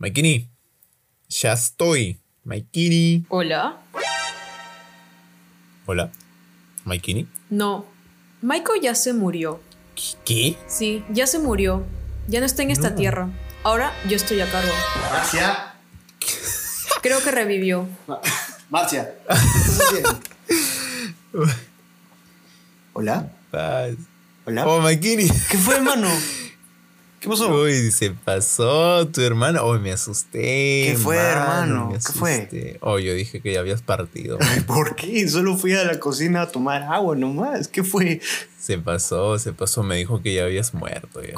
Maikini, ya estoy. Maikini. Hola. Hola. Maikini. No. Michael ya se murió. ¿Qué? Sí, ya se murió. Ya no está en esta No. tierra. Ahora yo estoy a cargo. Marcia. Creo que revivió. Marcia. ¿qué estás haciendo? Hola. Paz. Hola. Oh, Maikini. ¿Qué fue, hermano? ¿Qué pasó? Uy, se pasó tu hermano. Oh, me asusté. ¿Qué fue, mano, hermano? me ¿Qué fue? Oh, yo dije que ya habías partido. ¿Por qué? Solo fui a la cocina a tomar agua nomás. ¿Qué fue? se pasó, se pasó. Me dijo que ya habías muerto. ya.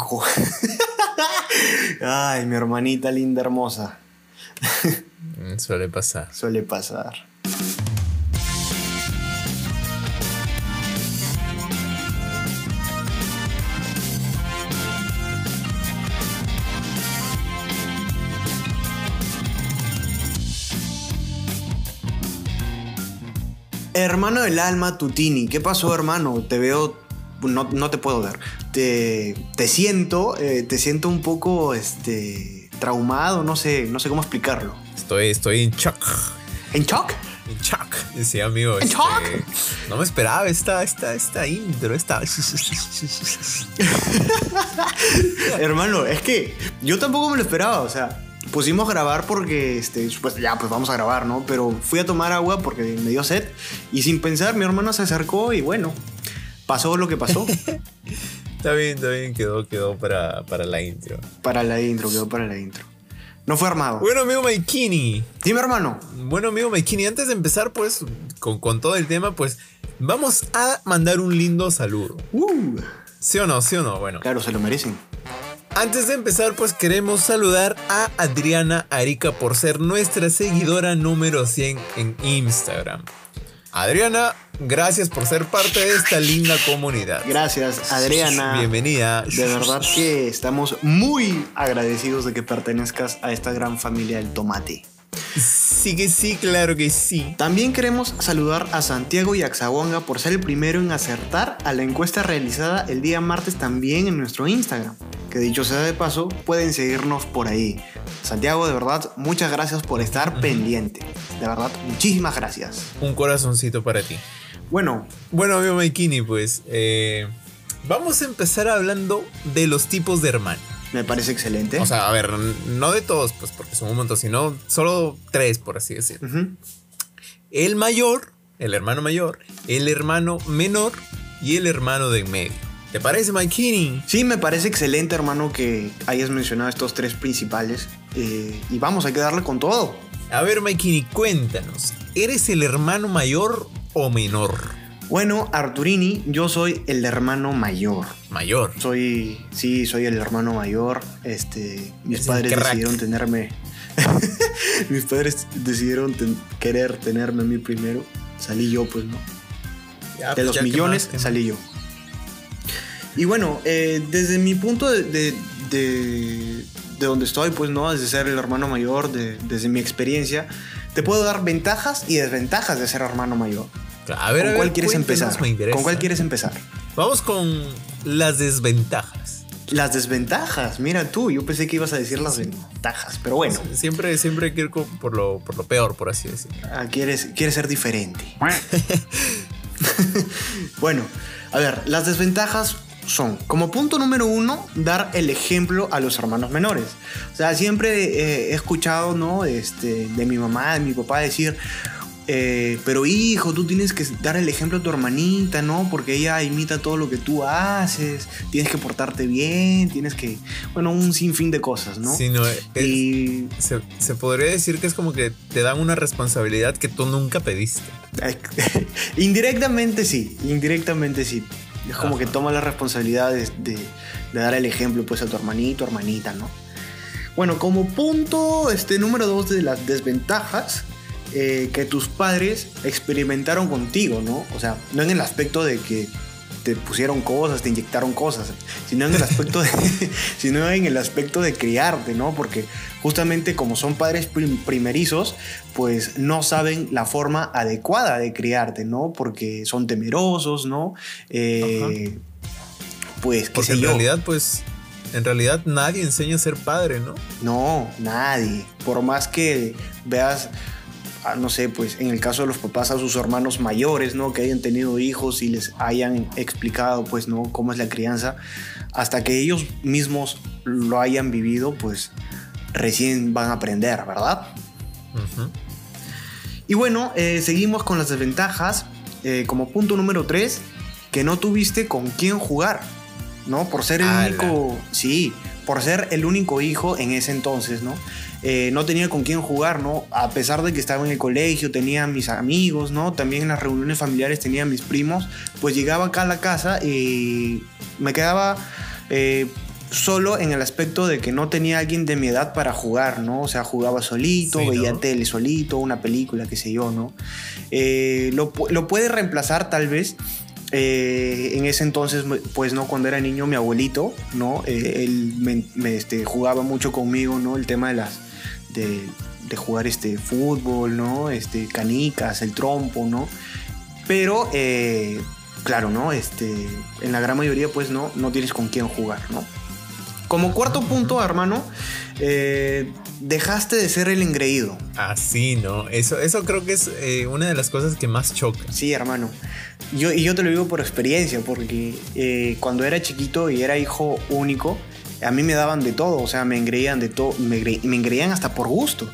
Ay, mi hermanita linda, hermosa. Mm, Suele pasar. Suele pasar. Hermano del alma, Tutini, ¿qué pasó, hermano? Te veo. No, no te puedo ver. Te, te siento, eh, te siento un poco este, traumado, no sé, no sé cómo explicarlo. Estoy, estoy en shock. ¿En shock? En shock. Sí, amigo. ¿En este, shock? No me esperaba esta, esta, esta intro, esta. Hermano, es que yo tampoco me lo esperaba, o sea, pusimos a grabar porque, este, pues ya, pues vamos a grabar, ¿no? Pero fui a tomar agua porque me dio sed y sin pensar mi hermano se acercó y bueno, pasó lo que pasó Está bien, está bien, quedó, quedó para, para la intro. para la intro, quedó para la intro. No fue armado. Bueno, amigo Maikini. Dime, hermano. Bueno, amigo Maikini, antes de empezar, pues, con, con todo el tema, pues, vamos a mandar un lindo saludo. Uh, ¿Sí o no? ¿Sí o no? Bueno, claro, se lo merecen. Antes de empezar, pues, queremos saludar a Adriana Arica por ser nuestra seguidora número 100 en Instagram. Adriana, gracias por ser parte de esta linda comunidad. Gracias, Adriana. Bienvenida. De verdad que estamos muy agradecidos de que pertenezcas a esta gran familia del tomate. Sí que sí, claro que sí. También queremos saludar a Santiago y Axahuanga por ser el primero en acertar a la encuesta realizada el día martes también en nuestro Instagram. Que dicho sea de paso, pueden seguirnos por ahí. Santiago, de verdad, muchas gracias por estar pendiente. De verdad, muchísimas gracias. Un corazoncito para ti. Bueno, Bueno, amigo Maikini, pues eh, vamos a empezar hablando de los tipos de hermano. Me parece excelente. O sea, a ver, no de todos, pues porque son un montón, sino solo tres, por así decirlo. Ujú. El mayor, el hermano mayor, el hermano menor y el hermano de en medio. ¿Te parece, Maikini? Sí, me parece excelente, hermano, que hayas mencionado estos tres principales. Eh, y vamos, hay que darle con todo. A ver, Maikini, cuéntanos. ¿Eres el hermano mayor o menor? Bueno, Arturini, yo soy el hermano mayor. Mayor. Soy, sí, soy el hermano mayor. Este, mis Es padres decidieron tenerme. mis padres decidieron ten- querer tenerme a mí primero. Salí yo, pues, ¿no? Ya, de pues, los ya, ¿qué millones salí yo. Y bueno, eh, desde mi punto de, de, de- de donde estoy, pues, ¿no? Desde ser el hermano mayor, de- desde mi experiencia, te puedo dar ventajas y desventajas de ser hermano mayor. A ver, ¿Con a cuál quieres empezar? me interesa. ¿Con cuál quieres empezar? Vamos con las desventajas. Las desventajas, mira tú, yo pensé que ibas a decir las ventajas, pero bueno, Siempre, siempre quiero ir por lo, por lo peor, por así decirlo. ah, quieres, quieres ser diferente. bueno, a ver, las desventajas son, como punto número uno, dar el ejemplo a los hermanos menores. O sea, siempre eh, he escuchado, ¿no? Este, de mi mamá, de mi papá decir, eh, pero hijo, tú tienes que dar el ejemplo a tu hermanita, ¿no? Porque ella imita todo lo que tú haces, tienes que portarte bien, tienes que, bueno, un sinfín de cosas, ¿no? Sí, no, es- Y se, se podría decir que es como que te dan una responsabilidad que tú nunca pediste. indirectamente sí, indirectamente sí. Es como Ajá. que toma la responsabilidad de, de- de dar el ejemplo pues a tu hermanito, hermanita, ¿no? Bueno, como punto este, número dos de las desventajas eh, que tus padres experimentaron contigo, ¿no? O sea, no en el aspecto de que te pusieron cosas, te inyectaron cosas, sino en el aspecto de, sino en el aspecto de criarte, ¿no? Porque justamente como son padres prim- primerizos, pues no saben la forma adecuada de criarte, ¿no? Porque son temerosos, ¿no? Eh, pues, qué Porque sé en yo. realidad, pues, en realidad nadie enseña a ser padre, ¿no? No, nadie. Por más que veas, no sé, pues en el caso de los papás a sus hermanos mayores, ¿no? Que hayan tenido hijos y les hayan explicado, pues, ¿no? Cómo es la crianza. Hasta que ellos mismos lo hayan vivido, pues recién van a aprender, ¿verdad? Y bueno, eh, seguimos con las desventajas. Eh, como punto número 3, que no tuviste con quién jugar, ¿no? Por ser el Ala. único, sí, por ser el único hijo en ese entonces, ¿no? Eh, no tenía con quién jugar, ¿no? A pesar de que estaba en el colegio, tenía mis amigos, ¿no? También en las reuniones familiares tenía mis primos, pues llegaba acá a la casa y me quedaba eh, solo en el aspecto de que no tenía alguien de mi edad para jugar, ¿no? O sea, jugaba solito, Sí, veía ¿no? tele solito, una película, qué sé yo, ¿no? Eh, lo, lo puede reemplazar tal vez. eh, en ese entonces, pues no, cuando era niño, mi abuelito, ¿no? Eh, él me, me, este, jugaba mucho conmigo, ¿no? El tema de las. De, de jugar este fútbol, ¿no? Este, canicas, el trompo, ¿no? Pero, eh, claro, ¿no? Este, en la gran mayoría, pues no, no tienes con quién jugar, ¿no? Como cuarto punto, hermano, eh, dejaste de ser el engreído. Así, ¿no? Eso, eso creo que es eh, una de las cosas que más choca. Sí, hermano. Yo, y yo te lo digo por experiencia, porque eh, cuando era chiquito y era hijo único, a mí me daban de todo, o sea, me engreían de todo, me, engre- me engreían hasta por gusto.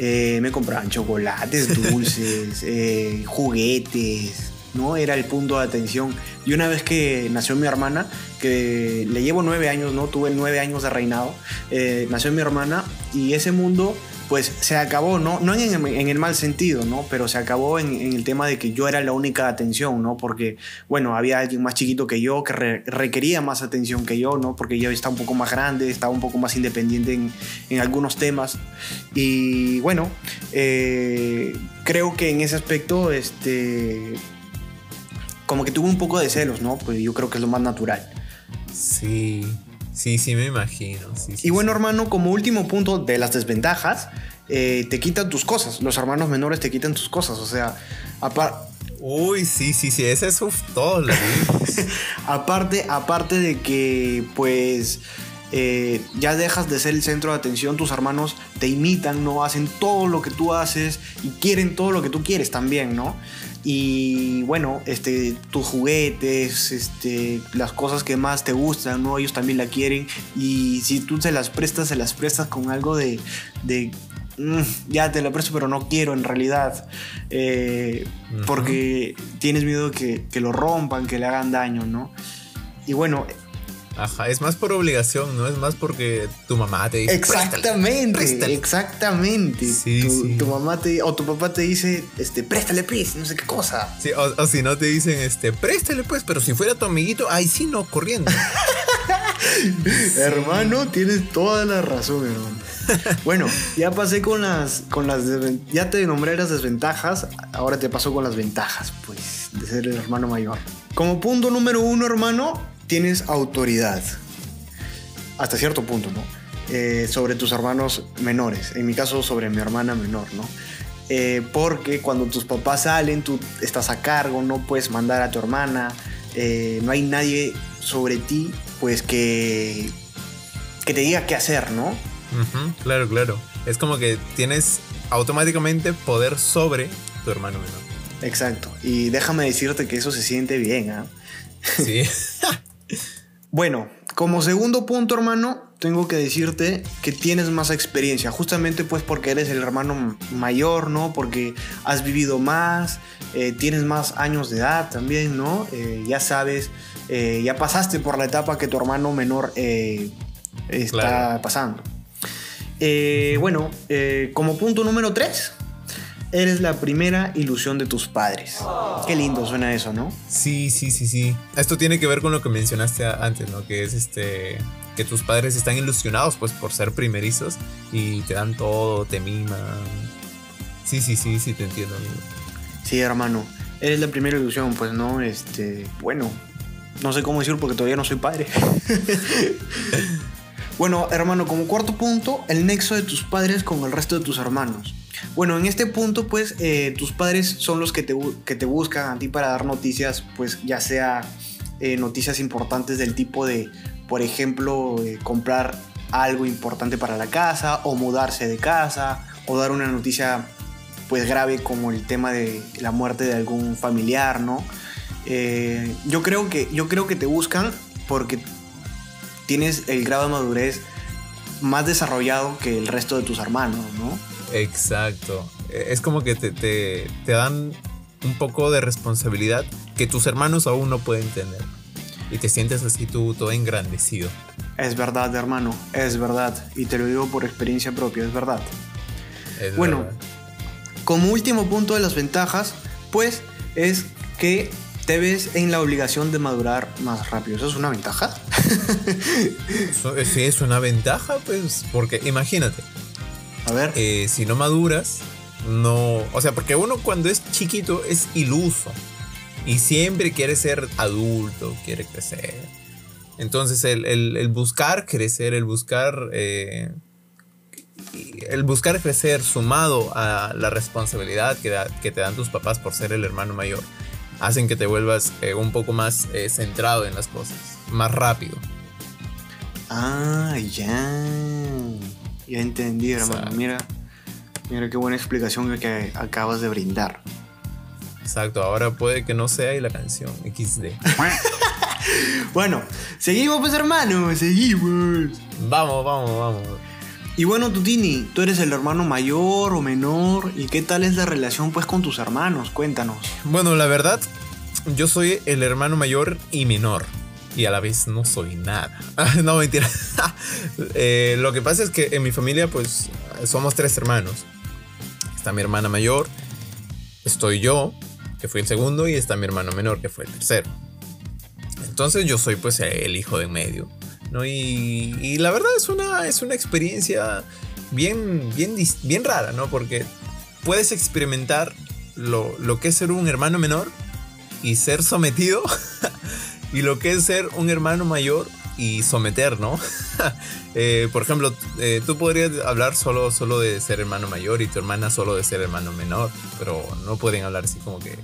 Eh, me compraban chocolates, dulces, eh, juguetes, ¿no? Era el punto de atención. Y una vez que nació mi hermana, que le llevo nueve años, ¿no? Tuve nueve años de reinado, eh, nació mi hermana y ese mundo pues se acabó, ¿no? No en, el mal sentido, ¿no? Pero se acabó en, el tema de que yo era la única atención, ¿no? Porque, bueno, había alguien más chiquito que yo que re- requería más atención que yo, ¿no? Porque yo estaba un poco más grande, estaba un poco más independiente en, en algunos temas. Y bueno, eh, creo que en ese aspecto, este, como que tuve un poco de celos, ¿no? Pues yo creo que es lo más natural. Sí, sí, sí, me imagino. sí, sí, Y bueno, hermano, como último punto de las desventajas, eh, te quitan tus cosas. Los hermanos menores te quitan tus cosas. O sea, apar- Uy, sí, sí, sí, ese es uf, lo vimos. aparte, aparte de que, pues, eh, ya dejas de ser el centro de atención, tus hermanos te imitan, ¿no? Hacen todo lo que tú haces y quieren todo lo que tú quieres también, ¿no? Y bueno, este, tus juguetes, este, las cosas que más te gustan, ¿no? Ellos también la quieren. Y si tú se las prestas, se las prestas con algo de, de "Mm, ya te la presto, pero no quiero en realidad. Eh. Porque tienes miedo que, que lo rompan, que le hagan daño, ¿no? Y bueno, Ajá, es más por obligación, no es más porque tu mamá te dice. "Préstale". exactamente, préstale. exactamente. Sí, tu, sí. tu mamá te, o tu papá te dice, este, préstale, please, no sé qué cosa. Sí, o, o si no te dicen, este, préstale pues, pero si fuera tu amiguito, ay, sí, no, corriendo. Hermano, tienes toda la razón, hermano. bueno, ya pasé con las, con las, ya te nombré las desventajas, ahora te paso con las ventajas, pues, de ser el hermano mayor. Como punto número uno, hermano, tienes autoridad. Hasta cierto punto, ¿no? Eh, sobre tus hermanos menores, en mi caso sobre mi hermana menor, ¿no? Eh, porque cuando tus papás salen, tú estás a cargo, no puedes mandar a tu hermana, eh, no hay nadie sobre ti, pues que, que te diga qué hacer, ¿no? Claro, claro. Es como que tienes automáticamente poder sobre tu hermano menor. Exacto. Y déjame decirte que eso se siente bien, ¿ah? Sí. Bueno, como segundo punto, hermano, tengo que decirte que tienes más experiencia, justamente pues porque eres el hermano mayor, ¿no? Porque has vivido más, eh, tienes más años de edad también, ¿no? Eh, ya sabes, eh, ya pasaste por la etapa que tu hermano menor está Claro. pasando. Bueno, como punto número 3, eres la primera ilusión de tus padres. Qué lindo suena eso, ¿no? Sí, sí, sí, sí. Esto tiene que ver con lo que mencionaste antes, ¿no? Que es este. Que tus padres están ilusionados, pues, por ser primerizos y te dan todo, te miman. Sí, sí, sí, sí, te entiendo, amigo. Sí, hermano. Eres la primera ilusión, pues no, este, bueno, no sé cómo decir porque todavía no soy padre. bueno, hermano, como cuarto punto, el nexo de tus padres con el resto de tus hermanos. Bueno, en este punto, pues, eh, tus padres son los que te, que te buscan a ti para dar noticias, pues, ya sea eh, noticias importantes del tipo de, por ejemplo, eh, comprar algo importante para la casa o mudarse de casa o dar una noticia pues grave como el tema de la muerte de algún familiar, ¿no? Yo, creo que, yo creo que te buscan porque tienes el grado de madurez más desarrollado que el resto de tus hermanos, ¿no? Exacto. Es como que te, te, te dan un poco de responsabilidad que tus hermanos aún no pueden tener. Y te sientes así tú todo engrandecido. Es verdad, hermano, es verdad. Y te lo digo por experiencia propia, es verdad. Es Bueno, verdad. Como último punto de las ventajas, pues es que te ves en la obligación de madurar más rápido. ¿Eso es una ventaja? Eso- Sí, es una ventaja, pues, porque imagínate, A ver. eh, si no maduras, no. O sea, porque uno cuando es chiquito es iluso y siempre quiere ser adulto, quiere crecer. Entonces, el, el- el buscar crecer, el buscar. eh, el buscar crecer sumado a la responsabilidad que, da- que te dan tus papás por ser el hermano mayor, hacen que te vuelvas eh, un poco más eh, centrado en las cosas, más rápido. Ah, ya. Ya entendí, hermano. Exacto. Mira, mira qué buena explicación que, que acabas de brindar. Exacto, ahora puede que no sea y la canción XD. Bueno, seguimos pues hermano, seguimos. Vamos, vamos, vamos. Y bueno, Tutini, tú eres el hermano mayor o menor. ¿Y qué tal es la relación pues con tus hermanos? Cuéntanos. Bueno, la verdad, yo soy el hermano mayor y menor. Y a la vez no soy nada. no, mentira. Eh, lo que pasa es que en mi familia, pues, somos tres hermanos. Está mi hermana mayor, estoy yo, que fui el segundo, y está mi hermano menor, que fue el tercero. Entonces yo soy pues el hijo de medio. ¿no? Y, la verdad es una, es una experiencia bien, bien, bien rara, ¿no? Porque puedes experimentar lo, lo que es ser un hermano menor y ser sometido. y lo que es ser un hermano mayor y someter, ¿no? Eh, por ejemplo, eh, tú podrías hablar solo, solo de ser hermano mayor y tu hermana solo de ser hermano menor, pero no pueden hablar así como que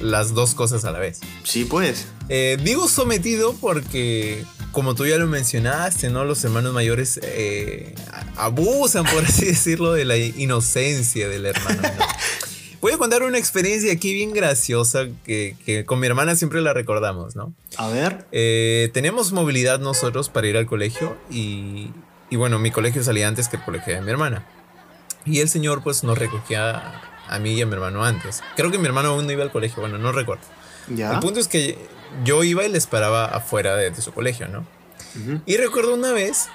las dos cosas a la vez. Sí, pues. Eh, digo sometido porque, como tú ya lo mencionaste, ¿no? Los hermanos mayores abusan, por así decirlo, de la inocencia del hermano menor. Voy a contar una experiencia aquí bien graciosa que, que con mi hermana siempre la recordamos, ¿no? A ver. Eh, tenemos movilidad nosotros para ir al colegio y, y bueno, mi colegio salía antes que el colegio de mi hermana. Y el señor pues nos recogía a mí y a mi hermano antes. Creo que mi hermano aún no iba al colegio, bueno, no recuerdo. Ya. El punto es que yo iba y le esperaba afuera de, de su colegio, ¿no? Ujú. Y recuerdo una vez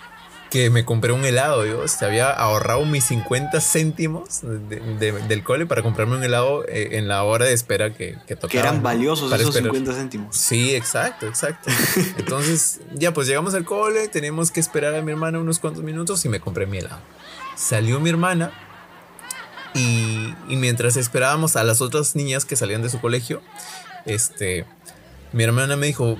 que me compré un helado, yo este, había ahorrado mis 50 céntimos de- de- del cole para comprarme un helado eh, en la hora de espera que, que tocaba. Que eran valiosos esos esperar. 50 céntimos. Sí, exacto, exacto. Entonces, ya pues llegamos al cole, tenemos que esperar a mi hermana unos cuantos minutos y me compré mi helado. Salió mi hermana y, y mientras esperábamos a las otras niñas que salían de su colegio, este, mi hermana me dijo,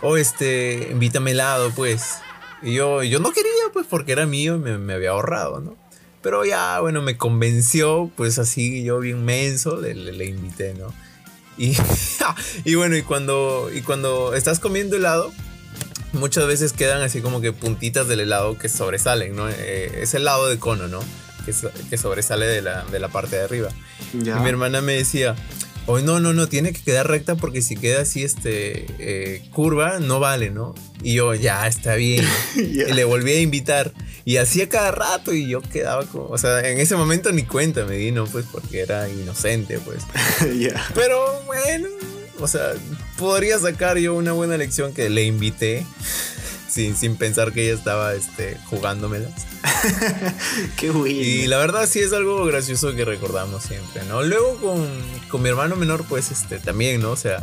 oh, este, invítame helado, pues. Y yo, yo no quería, pues, porque era mío y me, me había ahorrado, ¿no? Pero ya, bueno, me convenció, pues así yo bien menso, le, le- le invité, ¿no? Y, y bueno, y cuando, y cuando estás comiendo helado, muchas veces quedan así como que puntitas del helado que sobresalen, ¿no? Eh, es helado de cono, ¿no? Que, so- que sobresale de la, de la parte de arriba. Ya. Y mi hermana me decía, oh, no, no, no, tiene que quedar recta porque si queda así, este, eh, curva, no vale, ¿no? Y yo, ya, está bien. Y le volví a invitar. Y hacía cada rato y yo quedaba como, o sea, en ese momento ni cuenta me di, ¿no? Pues porque era inocente, pues. ya. Pero bueno, o sea, podría sacar yo una buena lección que le invité sin, sin pensar que ella estaba este, jugándomelas. Qué bueno. Y la verdad sí es algo gracioso que recordamos siempre, ¿no? Luego con, con mi hermano menor, pues este, también, ¿no? O sea,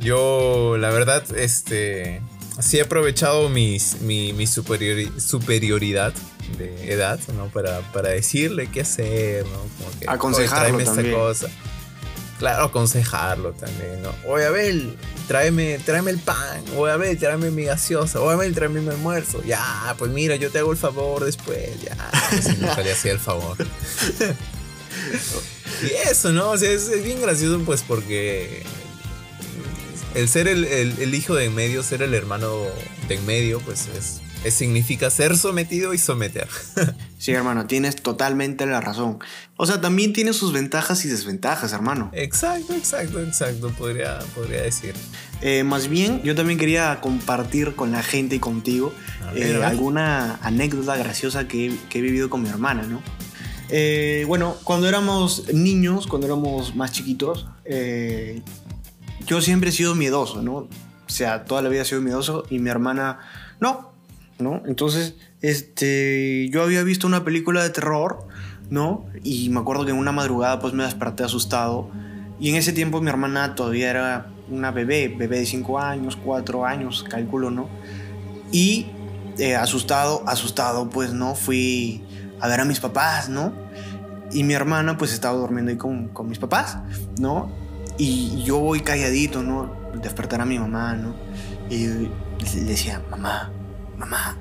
yo la verdad, este, sí he aprovechado mis, mi, mi superiori- superioridad de edad, ¿no? Para, para decirle qué hacer, ¿no? Como que, Aconsejarlo "Oye, tráeme también. esta cosa. Claro, aconsejarlo también, ¿no? Oye, Abel, tráeme, tráeme el pan. Oye, Abel, tráeme mi gaseosa. Oye, Abel, tráeme mi almuerzo. Ya, pues mira, yo te hago el favor después. Ya, así nunca le hacía el favor. y eso, ¿no? O sea, es, es bien gracioso, pues, porque el ser el, el- el hijo de en medio, ser el hermano de en medio, pues es, es- significa ser sometido y someter. Sí, hermano, tienes totalmente la razón. O sea, también tiene sus ventajas y desventajas, hermano. exacto, exacto, exacto, podría, podría decir. Eh, más bien, yo también quería compartir con la gente y contigo A ver, eh, alguna anécdota graciosa que, he- que he vivido con mi hermana, ¿no? Eh, bueno, cuando éramos niños, cuando éramos más chiquitos, eh, yo siempre he sido miedoso, ¿no? O sea, toda la vida he sido miedoso y mi hermana no, ¿no? Entonces, este, yo había visto una película de terror, ¿no? Y me acuerdo que en una madrugada pues me desperté asustado y en ese tiempo mi hermana todavía era una bebé, bebé de 5 años, 4 años, cálculo, ¿no? Y eh, asustado, asustado, pues, ¿no? Fui a ver a mis papás, ¿no? Y mi hermana pues estaba durmiendo ahí con, con mis papás, ¿no? Y yo voy calladito, ¿no? Despertar a mi mamá, ¿no? Y le decía, mamá, mamá,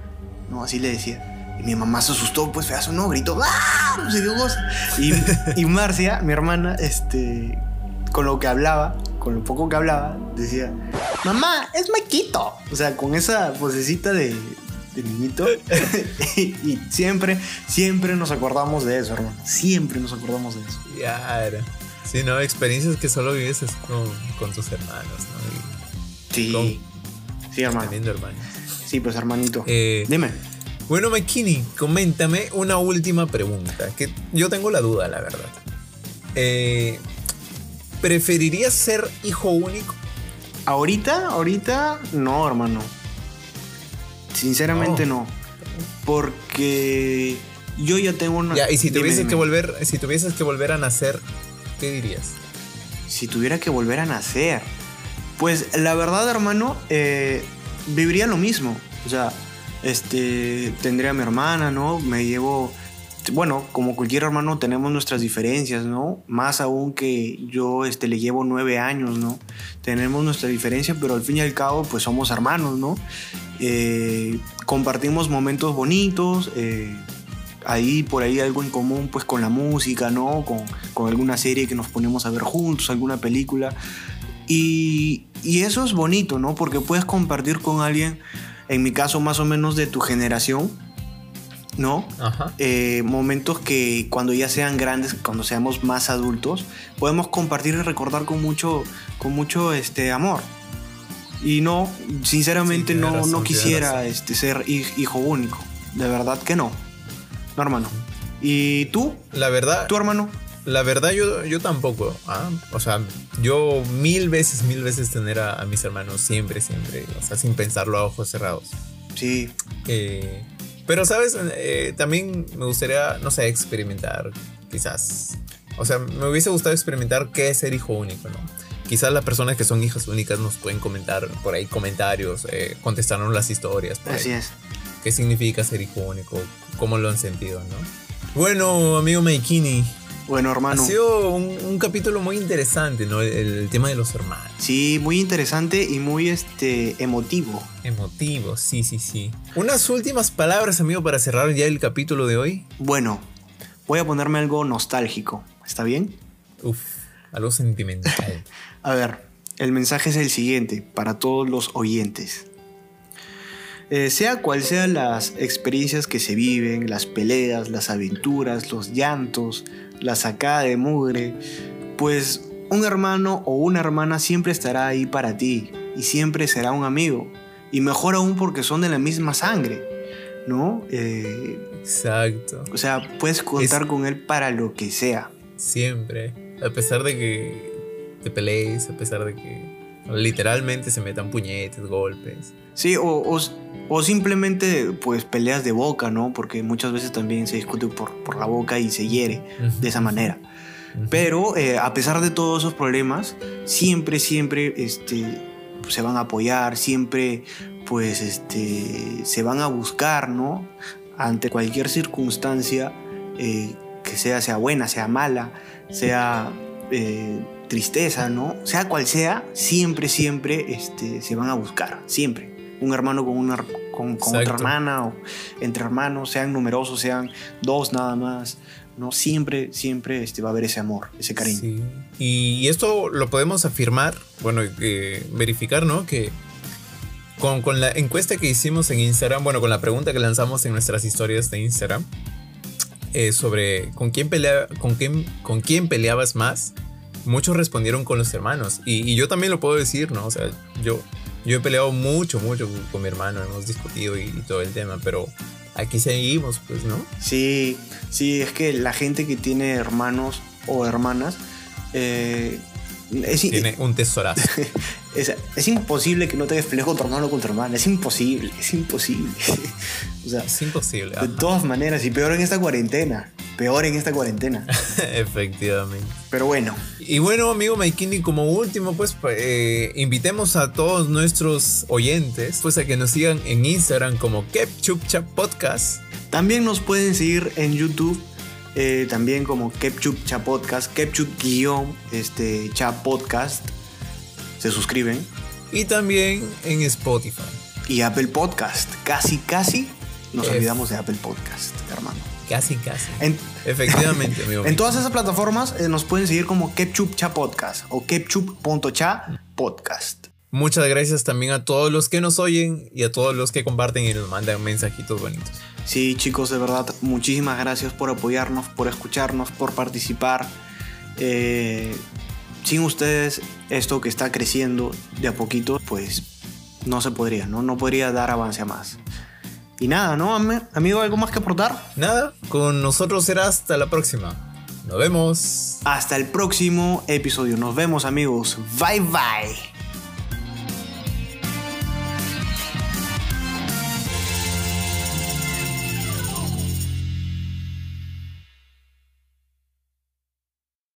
¿no? Así le decía. Y mi mamá se asustó, pues feazo, ¿no? Gritó, ¡ah! Sé qué cosa. Y, y Marcia, mi hermana, este, con lo que hablaba, con lo poco que hablaba, decía, mamá, es Maquito. O sea, con esa vocecita de, de niñito. y, y siempre, siempre nos acordamos de eso, hermano. Siempre nos acordamos de eso. Ya era. Sí, no, experiencias que solo vives es con, con tus hermanos, ¿no? Sí. Con- Sí, hermano. teniendo hermanos. Sí, pues hermanito. Eh, Dime. Bueno, McKinney, coméntame una última pregunta, que yo tengo la duda, la verdad. Eh, ¿Preferirías ser hijo único? Ahorita, ahorita, no, hermano. Sinceramente no. Porque yo ya tengo una. Ya, y si Dime, tuvieses dime. que volver, si tuvieses que volver a nacer, ¿qué dirías? Si tuviera que volver a nacer. Pues la verdad, hermano, eh, viviría lo mismo. O sea, este, tendría a mi hermana, ¿no? Me llevo. Bueno, como cualquier hermano tenemos nuestras diferencias, ¿no? Más aún que yo este, le llevo nueve años, ¿no? Tenemos nuestra diferencia, pero al fin y al cabo, pues somos hermanos, ¿no? Eh, compartimos momentos bonitos, eh, ahí por ahí algo en común pues con la música, ¿no? Con, con alguna serie que nos ponemos a ver juntos, alguna película. Y, y eso es bonito, ¿no? Porque puedes compartir con alguien, en mi caso más o menos de tu generación, ¿no? Ajá. Eh, momentos que cuando ya sean grandes, cuando seamos más adultos, podemos compartir y recordar con mucho, con mucho este, amor. Y no, sinceramente Sí, no, razón, no quisiera este, ser hij- hijo único. De verdad que no. No, hermano. ¿Y tú? La verdad, ¿Tu hermano? La verdad yo, yo tampoco. ¿ah? O sea, yo mil veces, mil veces tener a, a mis hermanos siempre, siempre. O sea, sin pensarlo a ojos cerrados. Sí. Eh, pero, ¿sabes? Eh, también me gustaría, no sé, experimentar, quizás. O sea, me hubiese gustado experimentar qué es ser hijo único, ¿no? Quizás las personas que son hijas únicas nos pueden comentar por ahí comentarios, eh, contestarnos las historias. por ahí. Así es. ¿Qué significa ser hijo único? ¿Cómo lo han sentido, no? Bueno, amigo Maikini, Bueno, ha hermano. sido un, un capítulo muy interesante, ¿no? El, el tema de los hermanos. Sí, muy interesante y muy este, emotivo. Emotivo, sí, sí, sí. Unas últimas palabras, amigo, para cerrar ya el capítulo de hoy. Bueno, voy a ponerme algo nostálgico. ¿Está bien? Uf, algo sentimental. A ver, el mensaje es el siguiente para todos los oyentes. Eh, sea cual sean las experiencias que se viven, las peleas, las aventuras, los llantos, la sacada de mugre, pues un hermano o una hermana siempre estará ahí para ti y siempre será un amigo. Y mejor aún porque son de la misma sangre, ¿no? Eh, Exacto. o sea, puedes contar con él para lo que sea. Siempre. A pesar de que te pelees, a pesar de que literalmente se metan puñetes, golpes. Sí, o, o- o simplemente pues peleas de boca, ¿no? Porque muchas veces también se discute por, por la boca y se hiere de esa manera. Pero eh, a pesar de todos esos problemas, siempre, siempre este, se van a apoyar, siempre pues este, se van a buscar, ¿no? Ante cualquier circunstancia, eh, que sea, sea buena, sea mala, sea eh, tristeza, ¿no? Sea cual sea, siempre, siempre este, se van a buscar, siempre. un hermano con, una, con, con otra hermana o entre hermanos, sean numerosos, sean dos nada más. No, siempre, siempre este, va a haber ese amor, ese cariño. Sí. Y esto lo podemos afirmar, bueno, eh, verificar, ¿no? Que con, con la encuesta que hicimos en Instagram, bueno, con la pregunta que lanzamos en nuestras historias de Instagram, eh, sobre con quién, pelea, con, quién, con quién peleabas más, muchos respondieron con los hermanos. Y, y yo también lo puedo decir, ¿no? O sea, yo, yo he peleado mucho, mucho con mi hermano, hemos discutido y, y todo el tema, pero aquí seguimos, pues, ¿no? Sí, sí, es que la gente que tiene hermanos o hermanas eh, es, Tiene un tesorazo. es, es imposible que no te despeles con tu hermano o con tu hermana. Es imposible, es imposible. o sea, Es imposible. de todas maneras, y peor en esta cuarentena. Peor en esta cuarentena. Efectivamente. Pero bueno, Y bueno, amigo Maikini, como último, pues eh, invitemos a todos nuestros oyentes pues a que nos sigan en Instagram como KepChupChap Podcast. también nos pueden seguir en YouTube. eh, también como Kepchup Cha Podcast, Kepchup guion este, Cha Podcast. Se suscriben. Y también en Spotify. Y Apple Podcast. Casi, casi nos olvidamos de Apple Podcast, hermano. Casi, casi. En, Efectivamente, amigo. en todas esas plataformas eh, nos pueden seguir como Kepchup Cha Podcast o Kepchup.cha Podcast. Muchas gracias también a todos los que nos oyen y a todos los que comparten y nos mandan mensajitos bonitos. Sí, chicos, de verdad, muchísimas gracias por apoyarnos, por escucharnos, por participar. Eh, sin ustedes, esto que está creciendo de a poquito, pues no se podría, ¿no? No podría dar avance a más. Y nada, ¿no? Am- Amigo, ¿algo más que aportar? Nada, con nosotros será hasta la próxima. Nos vemos. Hasta el próximo episodio. Nos vemos, amigos. Bye bye.